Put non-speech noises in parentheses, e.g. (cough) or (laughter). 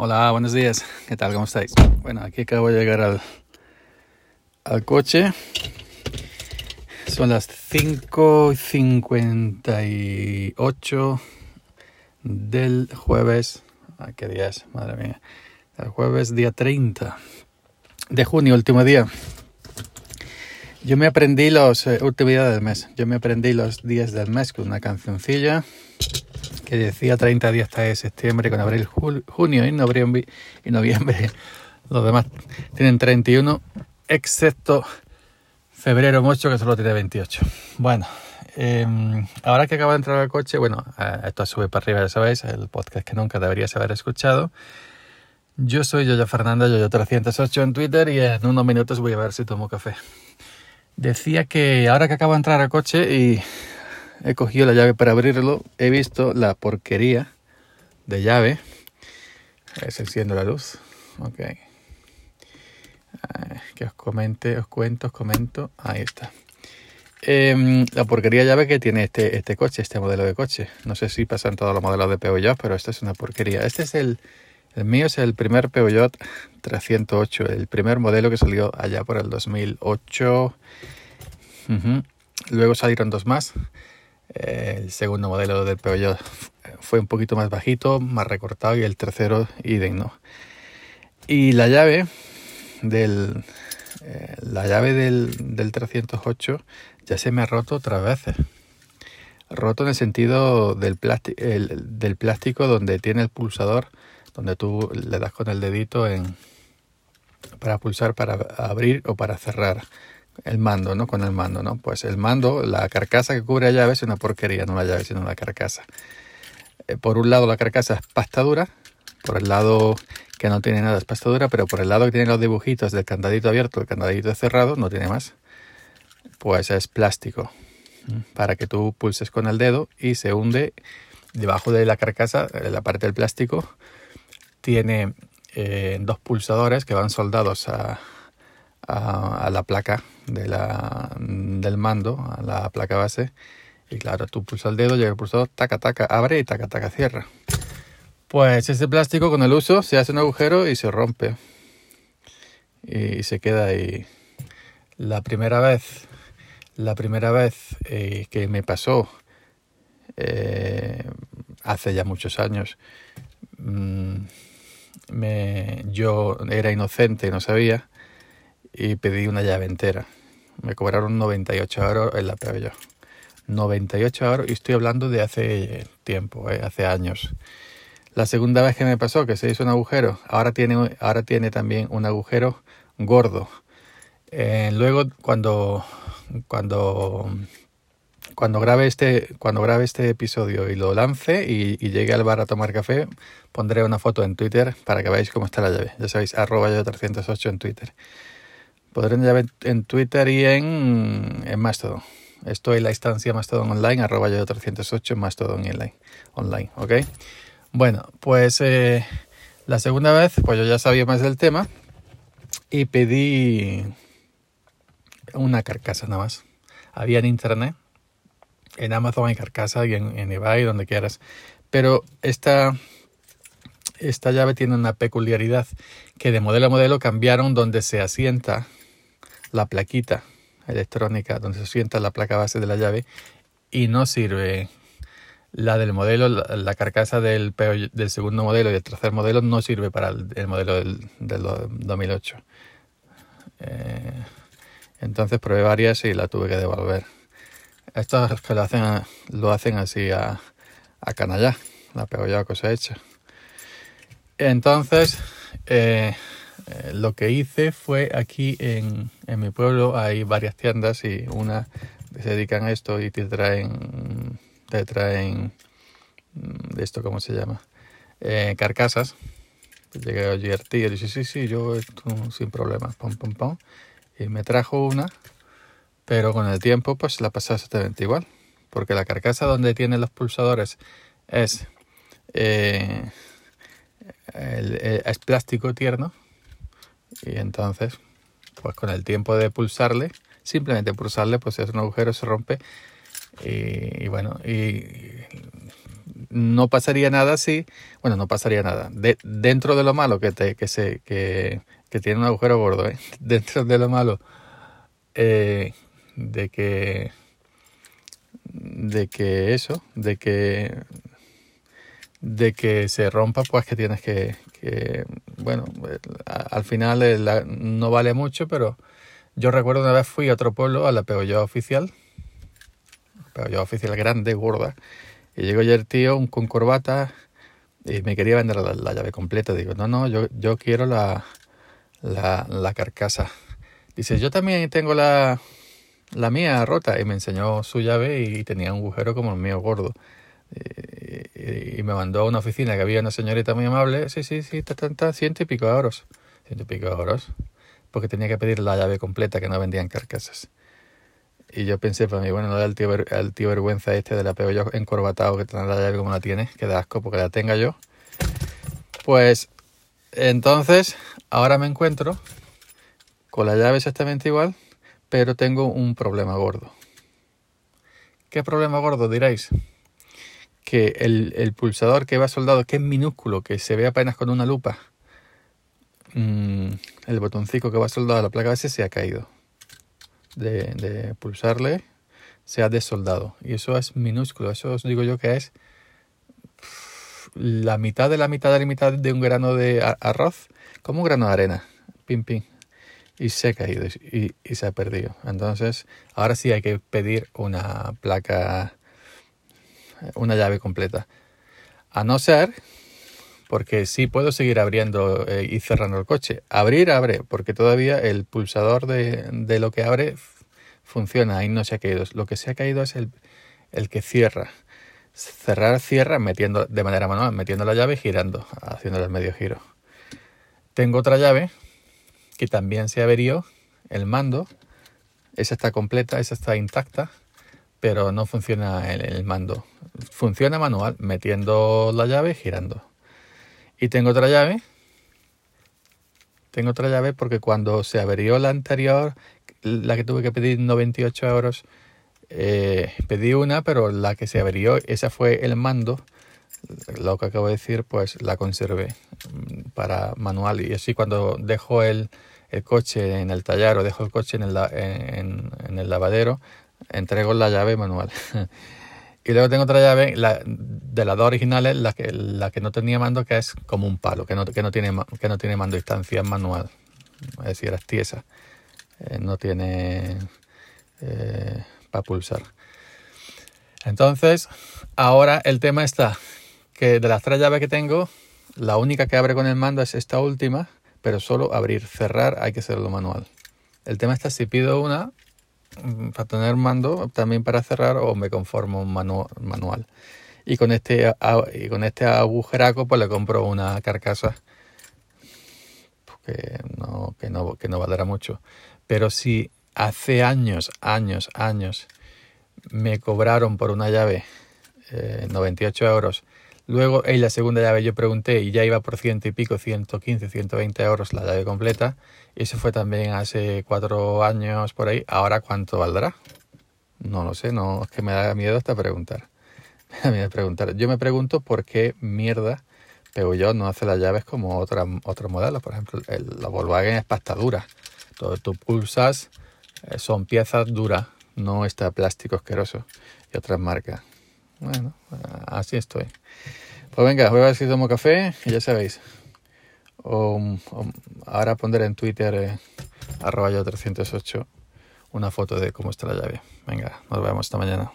Hola, buenos días. ¿Qué tal? ¿Cómo estáis? Bueno, aquí acabo de llegar al, al coche. Son las 5.58 del jueves. Ay, ¿Qué día es? Madre mía. El jueves, día 30 de junio, último día. Yo me aprendí los eh, del mes. Yo me aprendí los días del mes con una cancioncilla que decía 30 días hasta septiembre, con abril, junio y noviembre, y noviembre. Los demás tienen 31, excepto febrero mucho, que solo tiene 28. Bueno, em, ahora que acabo de entrar al coche, bueno, esto sube para arriba, ya sabéis, el podcast que nunca deberías haber escuchado. Yo soy Yoyo Fernanda, Yoyo308 en Twitter y en unos minutos voy a ver si tomo café. Decía que ahora que acabo de entrar al coche y he cogido la llave para abrirlo, he visto la porquería de llave. Se enciendo la luz. Ok. Que os comente, os cuento, os comento. Ahí está. Em, la porquería llave que tiene este, este coche, este modelo de coche. No sé si pasan todos los modelos de Peugeot, pero esta es una porquería. Este es el, el mío es el primer Peugeot 308, el primer modelo que salió allá por el 2008. Luego salieron dos más. El segundo modelo del Peugeot fue un poquito más bajito, más recortado y el tercero idem, Y la llave del eh, la llave del, del 308 ya se me ha roto otra veces. Roto en el sentido del, plástico, del plástico donde tiene el pulsador, donde tú le das con el dedito en, para pulsar, para abrir o para cerrar el mando, ¿no? Con el mando, ¿no? Pues el mando, la carcasa que cubre la llave es una porquería, no la llave, sino la carcasa. Eh, por un lado la carcasa es pasta dura, por el lado que no tiene nada es pasta dura, pero por el lado que tiene los dibujitos del candadito abierto, el candadito cerrado, no tiene más, pues es plástico, para que tú pulses con el dedo y se hunde debajo de la carcasa, la parte del plástico, tiene eh, dos pulsadores que van soldados a, a, la placa de la, del mando, a la placa base. Y claro, tú pulsas el dedo, llega el pulsador, taca, taca, abre y taca, taca, cierra. Pues ese plástico con el uso se hace un agujero y se rompe. Y se queda ahí. La primera vez, la primera vez eh, que me pasó, eh, hace ya muchos años, mm, me, yo era inocente, no sabía, y pedí una llave entera. Me cobraron 98 euros en la Peugeot. 98 euros y estoy hablando de hace tiempo, eh, hace años. La segunda vez que me pasó que se hizo un agujero, ahora tiene, ahora tiene también un agujero gordo. Eh, luego cuando, cuando, cuando, grabe este, cuando grabe este episodio y lo lance y, y, llegue al bar a tomar café, pondré una foto en Twitter para que veáis cómo está la llave. Ya sabéis, arroba yo 308 en Twitter. Podrán ya ver en Twitter y en, Mastodon. Estoy en la instancia Mastodon Online, arroba yo 308 Mastodon online, online, ¿ok? Bueno, pues eh, la segunda vez, pues yo ya sabía más del tema y pedí una carcasa nada más. Había en internet, en Amazon hay carcasa y en, en eBay, donde quieras. Pero esta, esta llave tiene una peculiaridad que de modelo a modelo cambiaron donde se asienta la plaquita electrónica donde se sienta la placa base de la llave y no sirve la del modelo, la, carcasa del, del segundo modelo y el tercer modelo no sirve para el, modelo del, del, 2008. Eh, entonces probé varias y la tuve que devolver. Estos que lo hacen, lo hacen así a, a canallá, la pego ya cosa hecha. Entonces, eh, eh, lo que hice fue aquí en, en, mi pueblo hay varias tiendas y una se dedican a esto y te traen, te traen, mm, de esto cómo se llama, eh, carcasas. Llegué a GRT y dije, sí, sí, yo sin problemas, pum, pum, pum. Y me trajo una, pero con el tiempo pues la pasé exactamente igual. Porque la carcasa donde tiene los pulsadores es, eh, es plástico tierno, y entonces, pues con el tiempo de pulsarle, simplemente pulsarle, pues si es un agujero se rompe Y, bueno, y no pasaría nada si, bueno, no pasaría nada. De, dentro de lo malo que, te, que, se, que, tiene un agujero gordo, ¿eh? (laughs) dentro de lo malo eh, de que de que eso, de que de que se rompa, pues que tienes que, que bueno, al final no vale mucho, pero yo recuerdo una vez fui a otro pueblo, a la Peolloa oficial, Peolloa oficial grande, gorda, y llegó ayer el tío con corbata y me quería vender la, llave completa. Digo, no, no, yo, yo quiero la, la, la carcasa. Dice, yo también tengo la, la mía rota y me enseñó su llave y tenía un agujero como el mío gordo. Y, me mandó a una oficina que había una señorita muy amable. Sí, sí, sí, ta, ciento y pico de euros. Ciento y pico de euros. Porque tenía que pedir la llave completa que no vendían carcasas. Y yo pensé para mí, bueno, no da el tío, el tío vergüenza este de la pego yo encorbatado que tiene la llave como la tiene, que da asco porque la tenga yo. Pues entonces, ahora me encuentro con la llave exactamente igual, pero tengo un problema gordo. ¿Qué problema gordo diréis? Que el, pulsador que va soldado, que es minúsculo, que se ve apenas con una lupa, mm, el botoncito que va soldado a la placa base se ha caído. De, pulsarle, se ha desoldado. Y eso es minúsculo. Eso os digo yo que es la mitad de la mitad de la mitad de un grano de arroz, como un grano de arena. Pim, pim y se ha caído y, se ha perdido. Entonces, ahora sí hay que pedir una placa, una llave completa. A no ser, porque sí puedo seguir abriendo eh, y cerrando el coche. Abrir, abre, porque todavía el pulsador de, lo que abre funciona y no se ha caído. Lo que se ha caído es el, el que cierra. Cerrar, cierra, metiendo de manera manual, metiendo la llave y girando, haciendo el medio giro. Tengo otra llave que también se averió el mando. Esa está completa, esa está intacta, pero no funciona el mando. Funciona manual, metiendo la llave girando. Y tengo otra llave. Tengo otra llave porque cuando se averió la anterior, la que tuve que pedir 98 euros, eh, pedí una, pero la que se averió, esa fue el mando. Lo que acabo de decir, pues la conservé mm, para manual. Y así cuando dejo el, el coche en el taller o dejo el coche en el, en, el lavadero, entrego la llave manual. (laughs) y luego tengo otra llave, la, de las dos originales, la que, la que no tenía mando, que es como un palo, que no, que no, tiene, que no tiene mando a distancia, es manual. Es decir, es tiesa. Eh, no tiene eh, para pulsar. Entonces, ahora el tema está que de las tres llaves que tengo, la única que abre con el mando es esta última, pero solo abrir, cerrar hay que hacerlo manual. El tema está si pido una para tener mando también para cerrar o me conformo un manual. Y con este con este agujeraco pues le compro una carcasa que no, que no, que no valdrá mucho. Pero si hace años, años, años me cobraron por una llave 98 eh, euros Luego en la segunda llave yo pregunté y ya iba por ciento y pico, 115, 120 euros la llave completa. Eso fue también hace cuatro años por ahí. Ahora cuánto valdrá? No lo sé, no es que me da miedo hasta preguntar. (laughs) Me da miedo preguntar. Yo me pregunto por qué mierda yo no hace las llaves como otra, otros modelos. Por ejemplo, el, la Volkswagen es pasta dura. Todo tú pulsas, eh, son piezas duras, no está plástico asqueroso. Y otras marcas. Bueno, así estoy. Pues venga, voy a ver si tomo café y ya sabéis. O, ahora pondré en Twitter eh, arroba yo 308 una foto de cómo está la llave. Venga, nos vemos esta mañana.